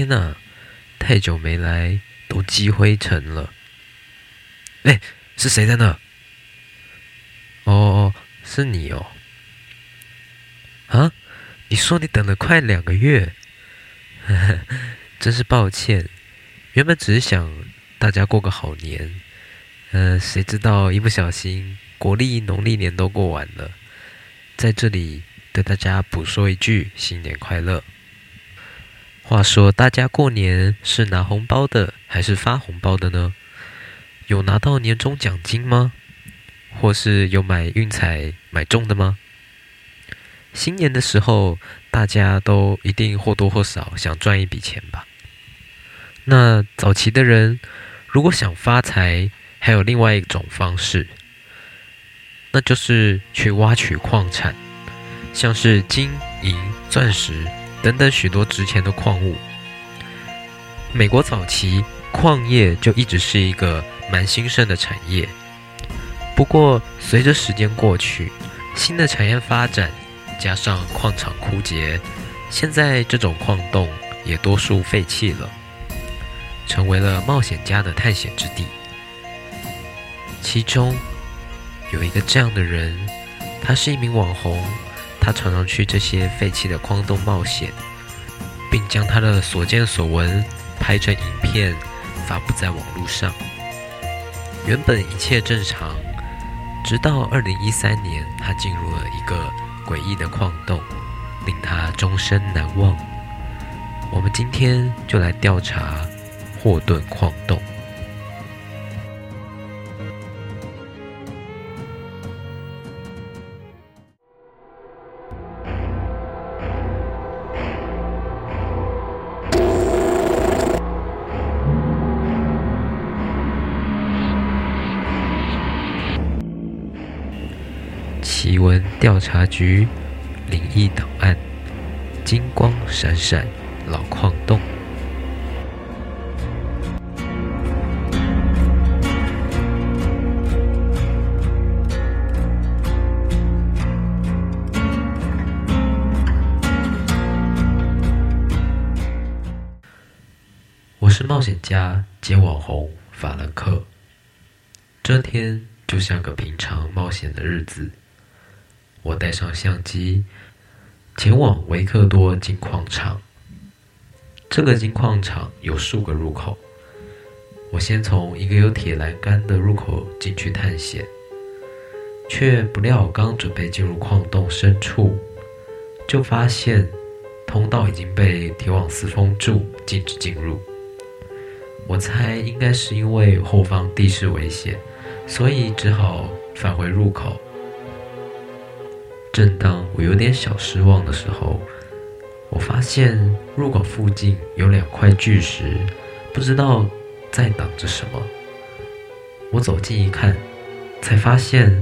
天哪，太久没来，都积灰尘了。哎，是谁在那？哦哦，是你哦。啊，你说你等了快两个月，呵呵，真是抱歉。原本只是想大家过个好年，呃，谁知道一不小心国历农历年都过完了，在这里对大家补说一句新年快乐。话说，大家过年是拿红包的还是发红包的呢？有拿到年终奖金吗？或是有买运彩买中的吗？新年的时候，大家都一定或多或少想赚一笔钱吧？那早期的人如果想发财，还有另外一种方式，那就是去挖取矿产，像是金银、钻石。等等许多值钱的矿物，美国早期矿业就一直是一个蛮兴盛的产业。不过，随着时间过去，新的产业发展，加上矿场枯竭，现在这种矿洞也多数废弃了，成为了冒险家的探险之地。其中有一个这样的人，他是一名网红。他常常去这些废弃的矿洞冒险，并将他的所见所闻拍成影片发布在网络上。原本一切正常，直到2013年，他进入了一个诡异的矿洞，令他终身难忘。我们今天就来调查霍顿矿洞。奇闻调查局灵异档案：金光闪闪老矿洞。我是冒险家兼网红法兰克。这天就像个平常冒险的日子。我带上相机，前往维克多金矿场。这个金矿场有数个入口，我先从一个有铁栏杆的入口进去探险，却不料刚准备进入矿洞深处，就发现通道已经被铁网丝封住，禁止进入。我猜应该是因为后方地势危险，所以只好返回入口。正当我有点小失望的时候，我发现入口附近有两块巨石，不知道在挡着什么。我走近一看，才发现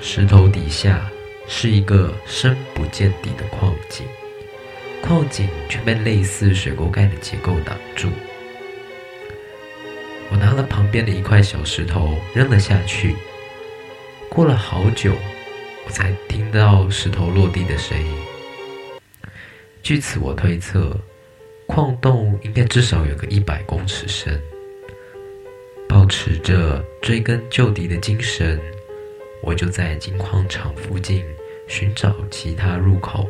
石头底下是一个深不见底的矿井，矿井却被类似水沟盖的结构挡住。我拿了旁边的一块小石头扔了下去，过了好久。我才听到石头落地的声音。据此我推测，矿洞应该至少有个一百公尺深。保持着追根究底的精神，我就在金矿场附近寻找其他入口。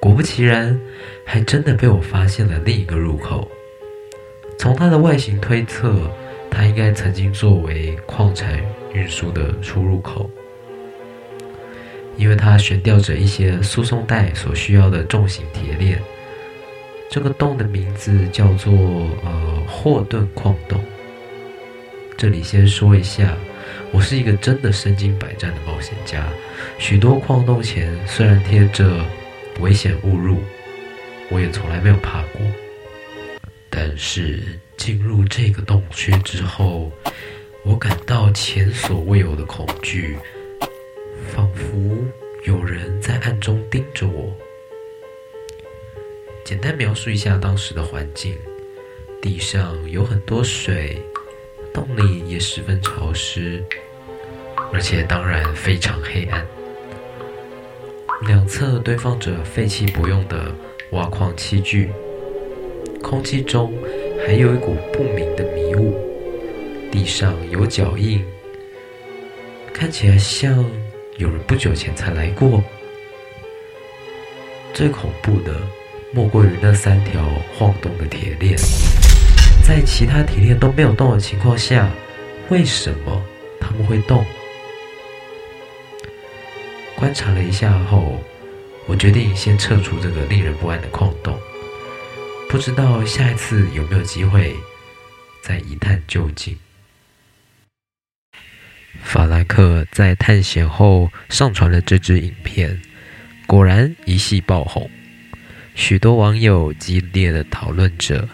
果不其然，还真的被我发现了另一个入口。从它的外形推测，它应该曾经作为矿产运输的出入口。因为它悬吊着一些输送带所需要的重型铁链，这个洞的名字叫做呃霍顿矿洞。这里先说一下，我是一个真的身经百战的冒险家，许多矿洞前虽然贴着危险勿入，我也从来没有怕过。但是进入这个洞穴之后，我感到前所未有的恐惧。仿佛有人在暗中盯着我。简单描述一下当时的环境：地上有很多水，洞里也十分潮湿，而且当然非常黑暗。两侧堆放着废弃不用的挖矿器具，空气中还有一股不明的迷雾，地上有脚印，看起来像有人不久前才来过。最恐怖的莫过于那三条晃动的铁链，在其他铁链都没有动的情况下，为什么他们会动？观察了一下后，我决定先撤出这个令人不安的矿洞。不知道下一次有没有机会再一探究竟。法兰克在探险后上传了这支影片，果然一夕爆红，许多网友激烈的讨论着，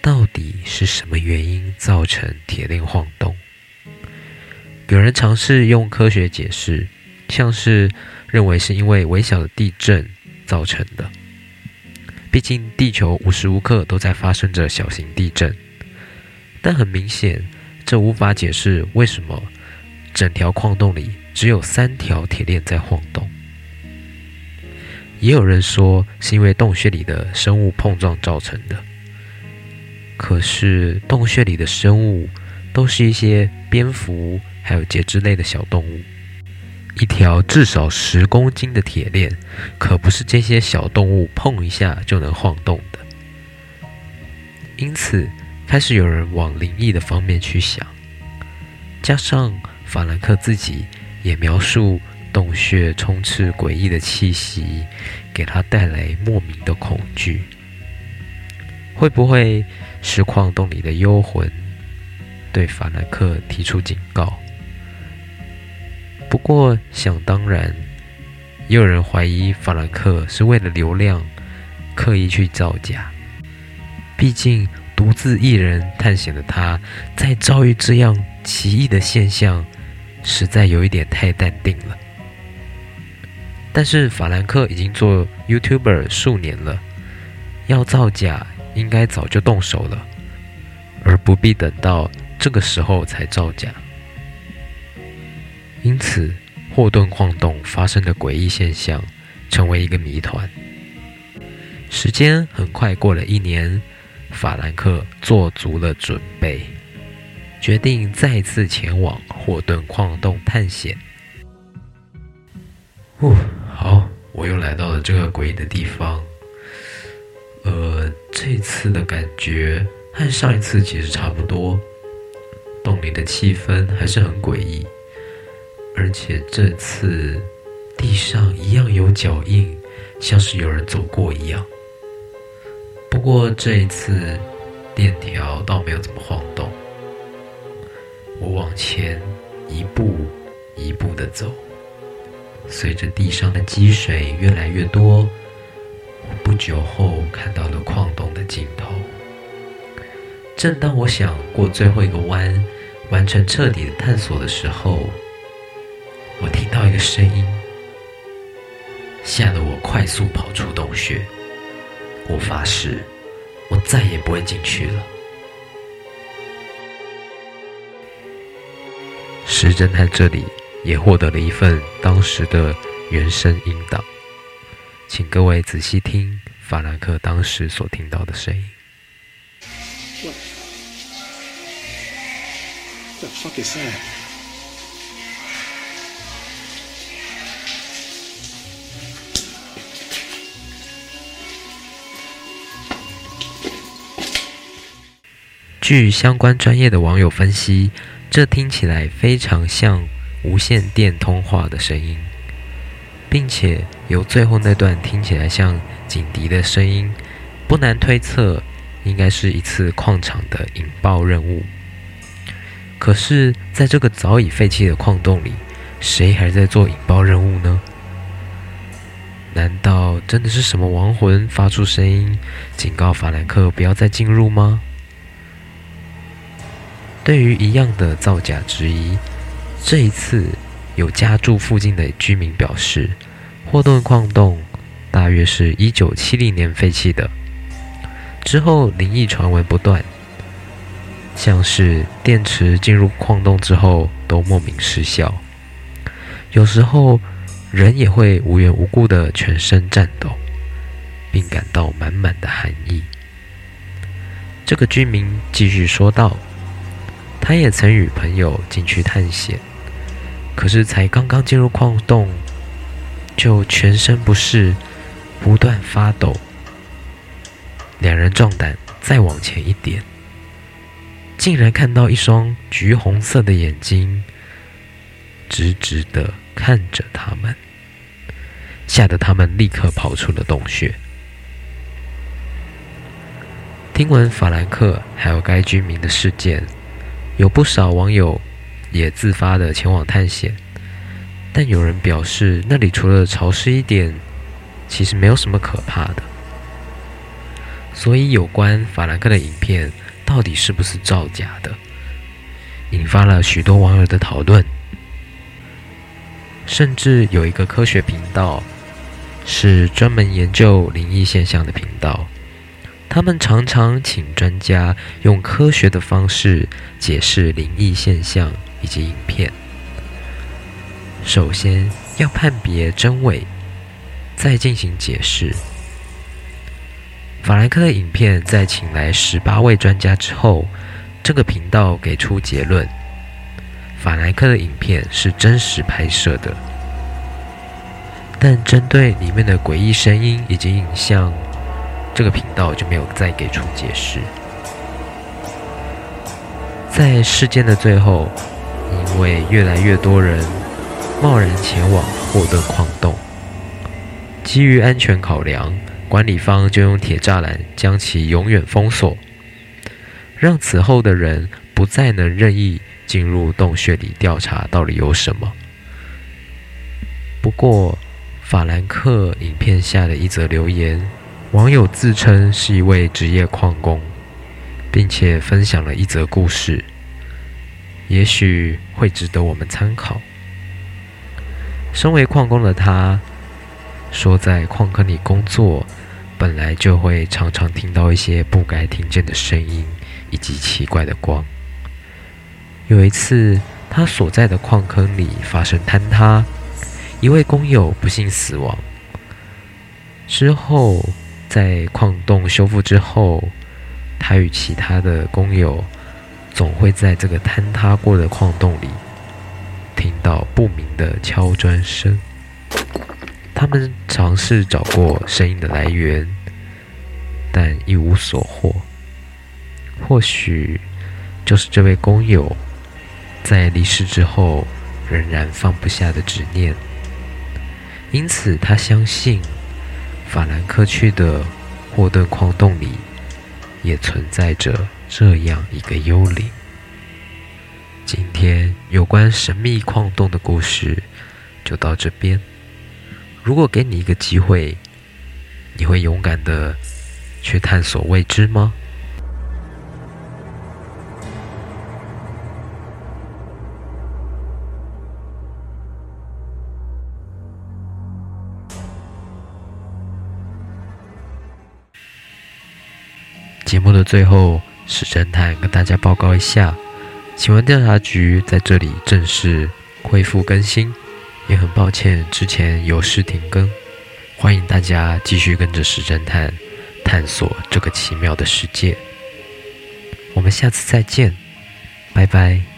到底是什么原因造成铁链晃动？有人尝试用科学解释。像是认为是因为微小的地震造成的，毕竟地球无时无刻都在发生着小型地震。但很明显，这无法解释为什么整条矿洞里只有三条铁链在晃动。也有人说是因为洞穴里的生物碰撞造成的，可是洞穴里的生物都是一些蝙蝠还有节肢类的小动物。一条至少十公斤的铁链，可不是这些小动物碰一下就能晃动的。因此，开始有人往灵异的方面去想。加上法兰克自己也描述洞穴充斥诡异的气息，给他带来莫名的恐惧。会不会是矿洞里的幽魂对法兰克提出警告？不过，想当然，也有人怀疑法兰克是为了流量刻意去造假。毕竟，独自一人探险的他，在遭遇这样奇异的现象，实在有一点太淡定了。但是，法兰克已经做 YouTuber 数年了，要造假应该早就动手了，而不必等到这个时候才造假。因此，霍顿矿洞发生的诡异现象成为一个谜团。时间很快过了一年，法兰克做足了准备，决定再次前往霍顿矿洞探险。哦，好，我又来到了这个诡异的地方。呃，这次的感觉和上一次其实差不多，洞里的气氛还是很诡异。而且这次地上一样有脚印，像是有人走过一样。不过这一次链条倒没有怎么晃动。我往前一步一步的走，随着地上的积水越来越多，我不久后看到了矿洞的尽头。正当我想过最后一个弯，完成彻底的探索的时候，我听到一个声音，吓得我快速跑出洞穴。我发誓，我再也不会进去了。石侦探这里也获得了一份当时的原声音档，请各位仔细听法兰克当时所听到的声音。What the fuck is that? 据相关专业的网友分析，这听起来非常像无线电通话的声音，并且由最后那段听起来像警笛的声音，不难推测，应该是一次矿场的引爆任务。可是，在这个早已废弃的矿洞里，谁还在做引爆任务呢？难道真的是什么亡魂发出声音，警告法兰克不要再进入吗？对于一样的造假质疑，这一次有家住附近的居民表示，霍顿矿洞大约是一九七零年废弃的。之后灵异传闻不断，像是电池进入矿洞之后都莫名失效，有时候人也会无缘无故的全身颤抖，并感到满满的寒意。这个居民继续说道：“他也曾与朋友进去探险，可是才刚刚进入矿洞，就全身不适，不断发抖。两人壮胆再往前一点，竟然看到一双橘红色的眼睛，直直地看着他们，吓得他们立刻跑出了洞穴。”听闻法兰克还有该居民的事件，有不少网友也自发的前往探险，但有人表示那里除了潮湿一点，其实没有什么可怕的。所以有关法兰克的影片到底是不是造假的，引发了许多网友的讨论，甚至有一个科学频道是专门研究灵异现象的频道。他们常常请专家用科学的方式解释灵异现象以及影片。首先要判别真伪，再进行解释。法兰克的影片在请来十八位专家之后，这个频道给出结论：法兰克的影片是真实拍摄的，但针对里面的诡异声音以及影像。这个频道就没有再给出解释。在事件的最后，因为越来越多人贸然前往霍顿矿洞，基于安全考量，管理方就用铁栅栏将其永远封锁，让此后的人不再能任意进入洞穴里调查到底有什么。不过，法兰克影片下的一则留言。网友自称是一位职业矿工，并且分享了一则故事，也许会值得我们参考。身为矿工的他，说在矿坑里工作，本来就会常常听到一些不该听见的声音以及奇怪的光。有一次，他所在的矿坑里发生坍塌，一位工友不幸死亡。之后，在矿洞修复之后，他与其他的工友总会在这个坍塌过的矿洞里听到不明的敲砖声。他们尝试找过声音的来源，但一无所获。或许就是这位工友在离世之后仍然放不下的执念，因此他相信。法兰克区的霍顿矿洞里也存在着这样一个幽灵。今天有关神秘矿洞的故事就到这边。如果给你一个机会，你会勇敢的去探索未知吗？最后，史侦探跟大家报告一下，请问调查局在这里正式恢复更新，也很抱歉之前有事停更，欢迎大家继续跟着史侦探探索这个奇妙的世界。我们下次再见，拜拜。